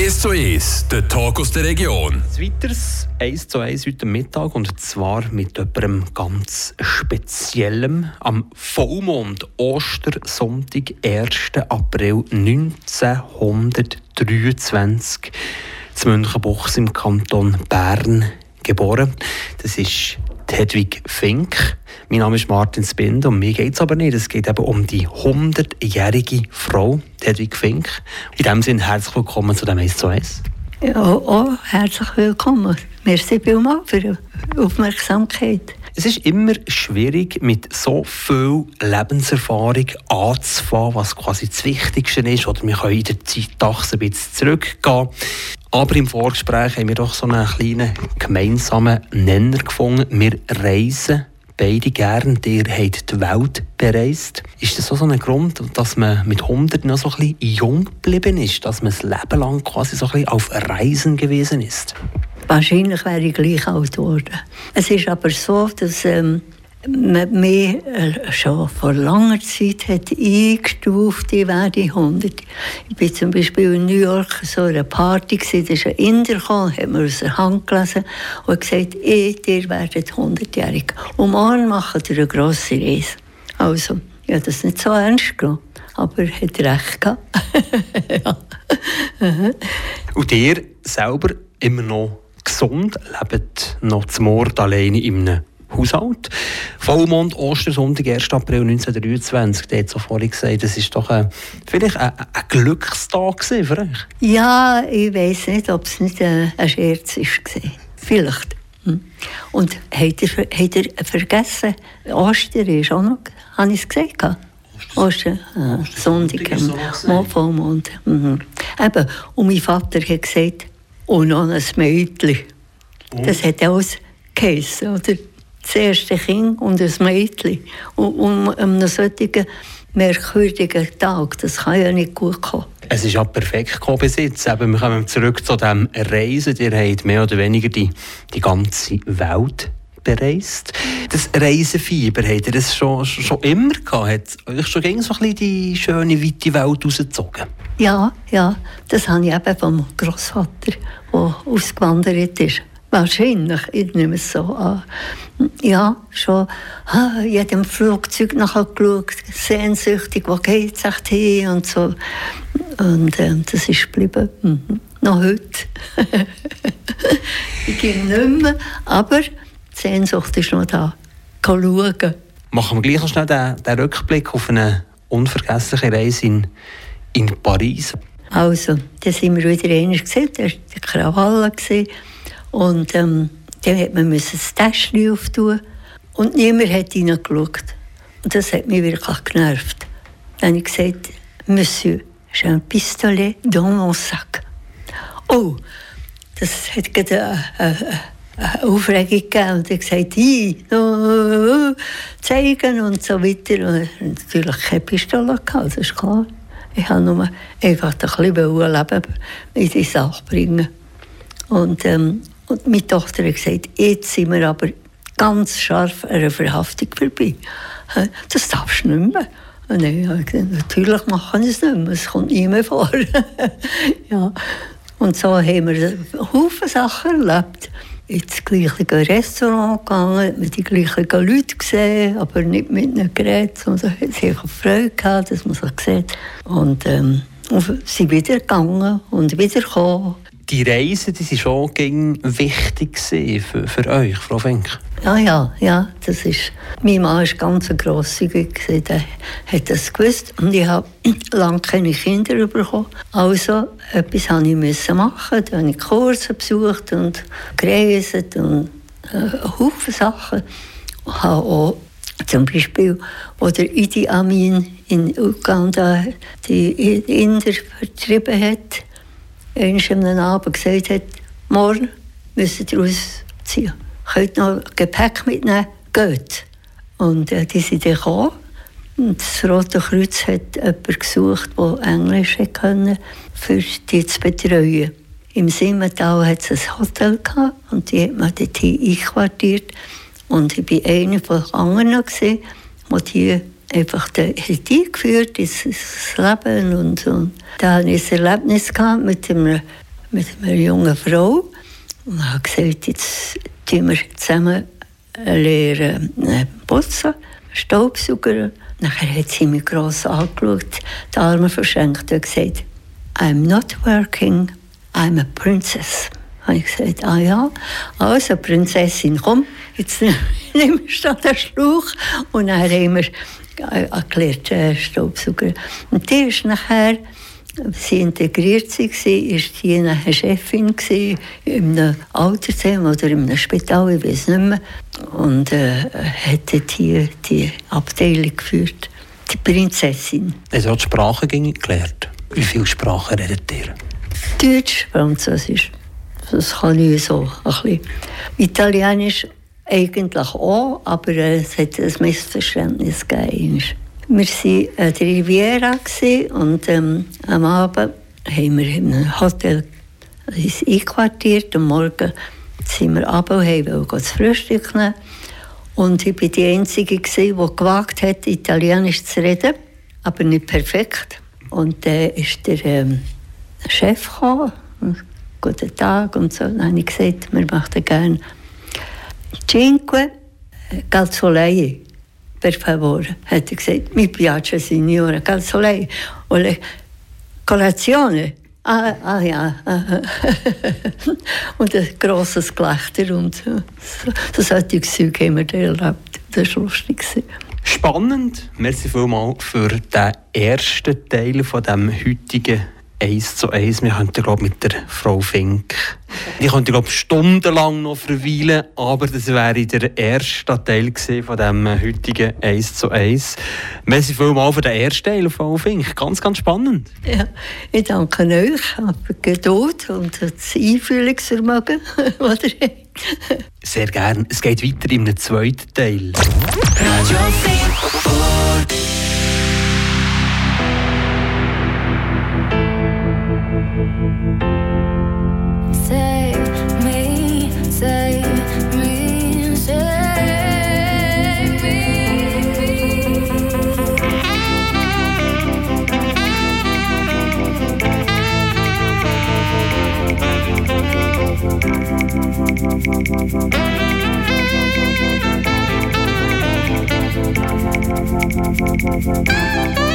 1 zu 1, der Talk aus der Region. Weiteres 1 zu 1 heute Mittag und zwar mit jemandem ganz Speziellem. Am Vollmond Ostersonntag, 1. April 1923 zu Münchenbuchs im Kanton Bern geboren. Das ist Hedwig Fink. Mein Name ist Martin Spind und mir geht es aber nicht. Es geht eben um die 100-jährige Frau, Hedwig Fink. In diesem Sinne herzlich willkommen zu dem 1 zu 1. Ja, oh, herzlich willkommen. Merci vielmals für die Aufmerksamkeit. Es ist immer schwierig, mit so viel Lebenserfahrung anzufangen, was quasi das Wichtigste ist. Oder wir können in der Zeitachse ein bisschen zurückgehen. Aber im Vorgespräch haben wir doch so einen kleinen gemeinsamen Nenner gefunden. Wir reisen beide gern. Ihr habt die Welt bereist. Ist das so ein Grund, dass man mit 100 noch so ein bisschen jung geblieben ist? Dass man das Leben lang quasi so ein bisschen auf Reisen gewesen ist? Wahrscheinlich wäre ich gleich alt geworden. Es ist aber so, dass ähm, mich äh, schon vor langer Zeit hat eingestuft, ich werde 100. Ich war zum Beispiel in New York so einer Party, da ist ein Inder hat mir aus der Hand gelesen und gesagt, ich, ihr werdet 100-jährig. Und morgen macht ihr eine grosse Reise. Also, ich habe das nicht so ernst genommen, aber er hat recht gehabt. ja. und ihr selber immer noch gesund, lebt noch zum Mord alleine in einem Haushalt. Vollmond, Ostersonntag, 1. April 1923. Der hat so vorhin gesagt, das ist doch ein, vielleicht ein, ein Glückstag für euch. Ja, ich weiß nicht, ob es nicht ein, ein Scherz war. Vielleicht. Hm. Und habt ihr, habt ihr vergessen, Ostern ist auch noch, habe ich es gesagt? Ostern, ah, Sonntag, Sonntag Vollmond. Mhm. Eben, und mein Vater hat gesagt, und noch ein Mädchen. Oh. Das hat alles geheissen, oder? Das erste Kind und ein Mädchen. Und um einen solchen merkwürdigen Tag, das kann ja nicht gut kommen. Es ist ja perfekt gekommen bis jetzt. Eben, wir kommen zurück zu dem Reisen. Ihr habt mehr oder weniger die, die ganze Welt bereist. Das Reisefieber, habt ihr das schon, schon immer gehabt? Hat euch schon gegen so ein bisschen die schöne, weite Welt rausgezogen? Ja, ja. Das habe ich eben vom Großvater, der ausgewandert ist. Wahrscheinlich, ich nehme es so an. Ja, schon ah, jedem Flugzeug nachher geschaut, sehnsüchtig, wo geht es echt hin und so. Und äh, das ist geblieben. Mhm. Noch heute. ich gehe nicht mehr, aber die Sehnsucht ist noch da. Schauen. Machen wir gleich noch schnell den, den Rückblick auf eine unvergessliche Reise in, in Paris. Also, da sind wir wieder einmal gesehen, da war die Krawalle. Und ähm, dann hat man das Täschchen auftun und niemand hat reingeschaut. Und das hat mich wirklich genervt. Dann habe ich gesagt, Monsieur, j'ai un pistolet dans mon sac. Oh, das hat gerade eine, eine, eine Aufregung gegeben. Und hat gesagt, hey, zeigen und so weiter. Und natürlich keine Pistole gehabt, das ist klar. Ich wollte nur einfach ein bisschen Leben in die Sache bringen. Und, ähm, und meine Tochter hat gesagt, jetzt sind wir aber ganz scharf an einer Verhaftung vorbei. Das darfst du nicht mehr. Und gesagt, natürlich machen wir es nicht mehr, es kommt nie mehr vor. ja. Und so haben wir Haufen Sachen erlebt. Ins gleiche Restaurant gegangen, hat man die gleichen Leute gesehen, aber nicht mit einem Gerät, sondern sie haben Freude gehabt, dass man sie sieht. Und ähm, sind wieder gegangen und wieder gekommen die Reise, die war schon wichtig für, für euch, Frau Fink? Ja, ja, ja, das ist, mein Mann war ganz grosszügig, der hat das gewusst und ich habe lange keine Kinder bekommen. Also, etwas musste ich machen, da habe ich Kurse besucht und gereist und äh, Haufen Sachen. Ich habe auch zum Beispiel, wo der Idi Amin in Uganda die Inder vertrieben hat, einmal am Abend gesagt hat, morgen müssen ihr ausziehen. Könnt noch Gepäck mitnehmen, geht. Und äh, die sind dann gekommen. Und das Rote Kreuz hat jemanden gesucht, der Englisch konnte, für die zu betreuen. Im Simmental hat es ein Hotel gehabt, und die hat man dort einquartiert. Und ich war einer von anderen, die die einfach eingeführt ins Leben. Und, und da hatte ich ein Erlebnis gehabt mit einem mit einer jungen Frau und habe gesagt, jetzt tun wir zusammen lernen äh, putzen, Staubsauger. Nachher hat sie mich gross angeschaut, die Arme verschränkt und gesagt, I'm not working, I'm a princess. Habe ich gesagt, ah ja, also Prinzessin, komm, jetzt nimmst du den Schlauch. Und dann haben wir erklärt, äh, Staubsauger. Und die ist nachher, sie integriert sie war, ist sie eine Chefin in einem Altersheim oder in einem Spital, ich weiß nicht mehr. Und äh, hat hier die Abteilung geführt. Die Prinzessin. Also hat die Sprache gelernt. Wie viele Sprachen redet ihr? Deutsch, Französisch. Das kann ich so ein bisschen. Italienisch eigentlich auch, aber es hat ein Missverständnis gegeben. Wir waren an der Riviera und ähm, am Abend haben wir in einem Hotel uns einquartiert. Am Morgen sind wir runter und haben zu Frühstück nehmen. Und ich war die Einzige, die gewagt hat, Italienisch zu reden, aber nicht perfekt. Und dann ist der ähm, Chef gekommen, guten Tag und so. Dann habe ich gesagt, wir möchten gerne Cinque calzolei, per favore. Hat er gesagt, mi piace signora, calzolei. Oder colazione. Ah, ah ja. und ein grosses Gelächter und so. So solche Zeug haben wir erlebt. Das war lustig. Spannend. Merci vielmals für den ersten Teil von dem heutigen eins zu eins. Wir könnten, glaube mit der Frau Fink, ich könnte, glaube stundenlang noch verweilen, aber das wäre der erste Teil von dem heutigen eins zu eins. Merci vielmals für den ersten Teil, Frau Fink. Ganz, ganz spannend. Ja, ich danke euch für die Geduld und das Einfühlungsvermögen, das ihr Sehr gerne. Es geht weiter in einem zweiten Teil. Radio Fink. Thank you.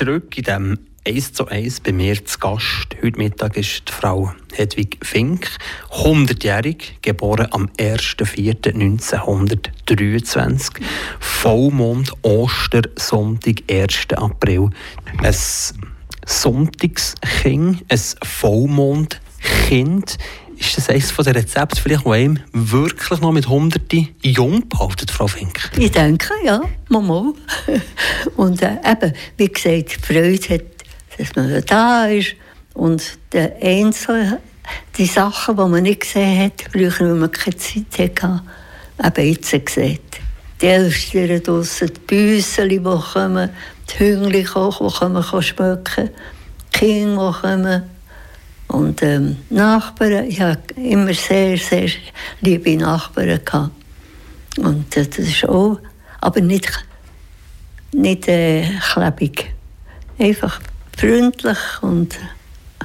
Zurück in dem 1 zu 1 bei mir zu Gast. Heute Mittag ist die Frau Hedwig Fink, 100-jährig, geboren am 1.4.1923. Vollmond, Ostersonntag, 1. April. Ein Sonntagskind, ein Vollmondkind. Ist das eines von den Rezepten, vielleicht, die einem wirklich noch mit Hunderten jung behalten, Frau Fink? Ich denke, ja, mal. Und äh, eben, wie gesagt, die Freude hat dass man da ist und der Einzelne, die Sachen, die man nicht gesehen hat, früher, wenn man keine Zeit hatte, eben jetzt gesehen. Die Elstern draussen, die Büsseli, die kommen, die Hüngli, die kommen schmecken, die Kinder, die kommen. Und ähm, Nachbarn, ich hatte immer sehr, sehr liebe Nachbarn. Gehabt. Und äh, das ist auch, aber nicht, nicht äh, klebig. Einfach freundlich und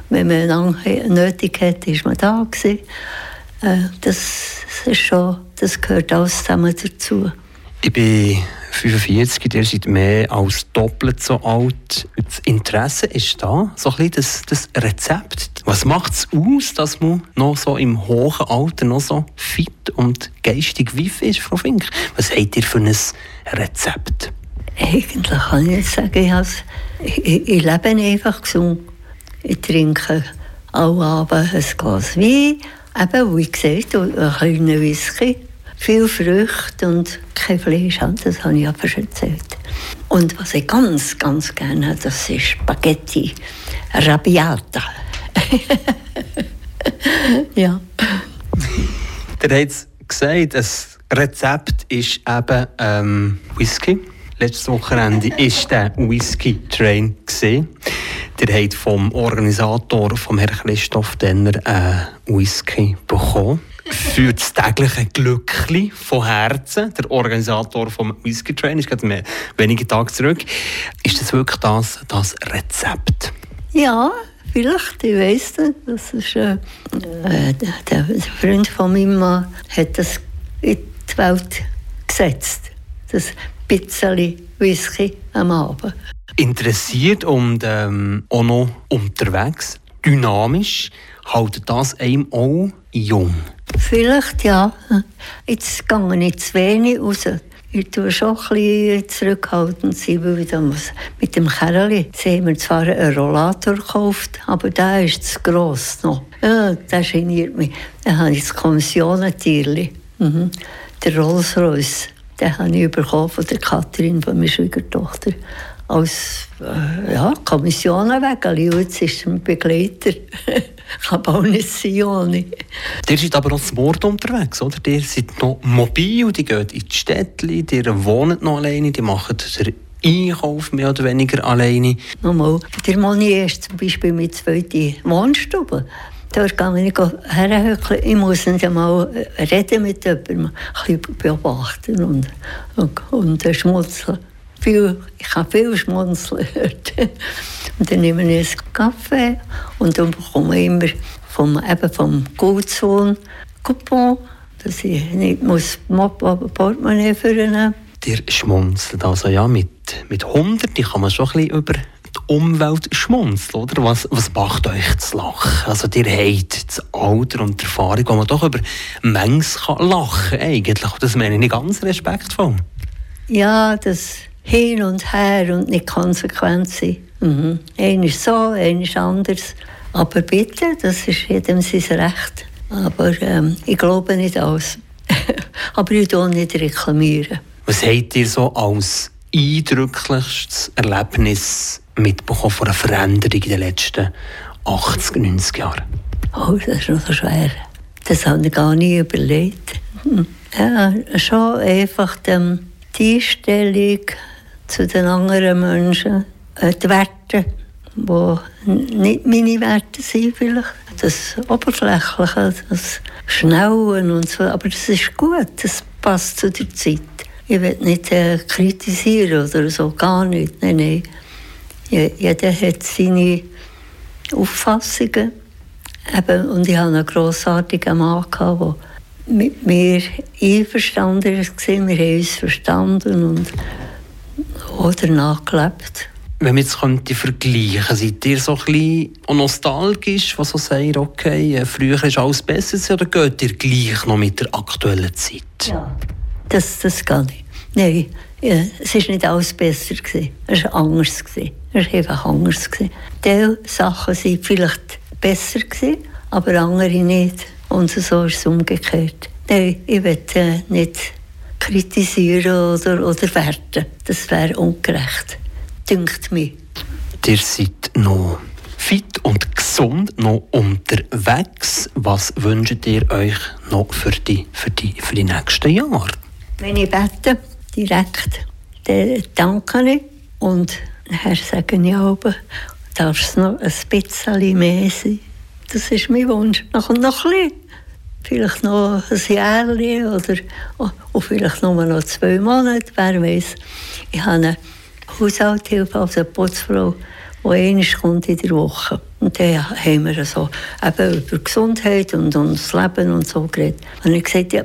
wenn man lange nötig hat, ist man da gewesen. Äh, das, ist schon, das gehört alles zusammen dazu. Ich bin 45, ihr seid mehr als doppelt so alt. Das Interesse ist da, so ein das, das Rezept. Was macht es aus, dass man noch so im hohen Alter noch so fit und geistig wiff ist, Frau Fink? Was habt ihr für ein Rezept? Eigentlich kann ich nicht sagen, ich, ich, ich lebe einfach gesund. Ich trinke alle Abend ein Glas Wein, eben, wie gesagt, ein kleiner Whisky, viel Früchte und kein Fleisch, das habe ich aber schon erzählt. Und was ich ganz, ganz gerne habe, das ist Spaghetti Rabiata. ja. Der hat gesagt, das Rezept ist eben ähm, Whisky letztes Wochenende war der Whisky Train. Der hat vom Organisator, vom Herrn Christoph Denner, einen Whisky bekommen. Für das tägliche Glückli von Herzen. Der Organisator vom Whisky Train ist gerade wenige Tage zurück. Ist das wirklich das, das Rezept? Ja, vielleicht, ich weiß nicht. Das ist, äh, äh der, Freund von meinem Mann hat das in die Welt gesetzt. Das bisschen Whisky am Abend. Interessiert und ähm, auch noch unterwegs, dynamisch, haltet das einem auch jung? Vielleicht ja. Jetzt gehe ich zu wenig raus. Ich tue schon bisschen zurückhaltend sein, weil mit dem Kerli sie haben wir zwar einen Rollator gekauft, aber der ist zu gross noch. Ja, der geniert mich. Dann habe ich das Kommissionentierli. Mhm. Der Rolls Royce. Den habe ich bekommen von der Kathrin, von meiner Schwiegertochter, als äh, ja, Kommissionenwägeli. Und jetzt ist er ein Begleiter. kann auch nicht sein ohne. Ihr seid aber auch zum Mord unterwegs, oder? Ihr seid noch mobil, die gehen in die Städte, die wohnen noch alleine, die machen den Einkauf mehr oder weniger alleine. Nochmal, der Monier ist zum Beispiel mit zweiten Wohnstuben. Dort gehe ich herhöckeln. Ich muss nicht einmal reden mit jemandem, ein bisschen beobachten und, und, und schmunzeln. Viel, ich habe viel schmunzeln Und dann nehme ich einen Kaffee und dann bekomme ich immer vom, eben vom Gutssohn Coupon, dass ich nicht muss Portemonnaie führen muss. Ihr schmunzelt also ja mit, mit 100, die kann man schon ein bisschen über Umwelt schmunzelt, oder? Was, was macht euch zu lachen? Also, ihr habt das Alter und die Erfahrung, wo man doch über Mengs lachen kann, eigentlich. Das meine ich nicht ganz respektvoll. Ja, das Hin und Her und nicht konsequent sein. Mhm. Ein ist so, ein ist anders. Aber bitte, das ist jedem sein Recht. Aber ähm, ich glaube nicht alles. Aber ich tue nicht reklamieren. Was habt ihr so als eindrücklichstes Erlebnis mitbekommen von einer Veränderung in den letzten 80, 90 Jahren? Oh, das ist noch so schwer. Das habe ich gar nie überlegt. Ja, schon einfach die Einstellung zu den anderen Menschen, äh, die Werte, die nicht meine Werte sind vielleicht. Das Oberflächliche, das Schnellen und so, aber das ist gut, das passt zu der Zeit. Ich will nicht äh, kritisieren oder so, gar nicht, nein, nein. Jeder hat seine Auffassungen. Eben, und ich hatte einen grossartigen Mann, der mit mir einverstanden war. Wir haben uns verstanden und auch danach gelebt. wenn man jetzt könnte vergleichen, seid ihr so ein bisschen nostalgisch, was so sagt, okay, äh, früher ist alles besser oder geht ihr gleich noch mit der aktuellen Zeit? Ja, das, das geht nicht. Nein, ja, es war nicht alles besser. Gewesen. Es war anders. Gewesen. Es war einfach anders. Gewesen. Diese Sachen waren vielleicht besser, gewesen, aber andere nicht. Und so ist es umgekehrt. Nein, ich will äh, nicht kritisieren oder, oder werten. Das wäre ungerecht, dünkt mir. Ihr seid noch fit und gesund, noch unterwegs. Was wünscht ihr euch noch für die, für die, für die nächsten Jahre? Wenn ich bete, direkt, dann danke ich. Und Herr sage ich aber, darf es noch ein bisschen mehr sein. Das ist mein Wunsch. Noch, noch ein bisschen. Vielleicht noch ein Jahr oder oh, vielleicht nur noch zwei Monate, wer weiß. Ich habe eine Haushaltshilfe, also eine Putzfrau, die einmal kommt in der Woche. Und dann haben wir so eben über Gesundheit und, und das Leben und so geredet. Und ich gesagt, ja,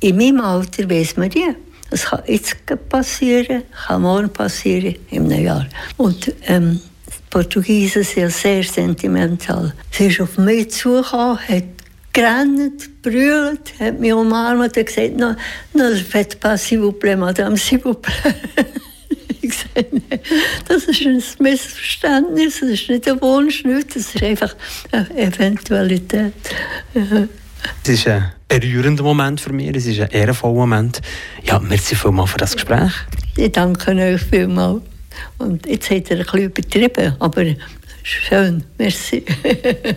in meinem Alter weiß man ja. Es kann jetzt passieren, kann morgen passieren, in einem Jahr. Und ähm, die Portugiesen sind sehr sentimental. Sie ist auf mich zugekommen, hat gerannt, brüllt, hat mich umarmt und gesagt, no, no, faites pas s'il vous plaît, madame, s'il vous plaît. ich das ist ein Missverständnis, das ist nicht ein Wunsch, nicht, das ist einfach eine Eventualität. Es ist ein berührender Moment für mich, es ist ein ehrenvoller Moment. Ja, merci vielmals für das Gespräch. Ich danke euch vielmals. Und jetzt hat er ein bisschen übertrieben, aber schön, merci.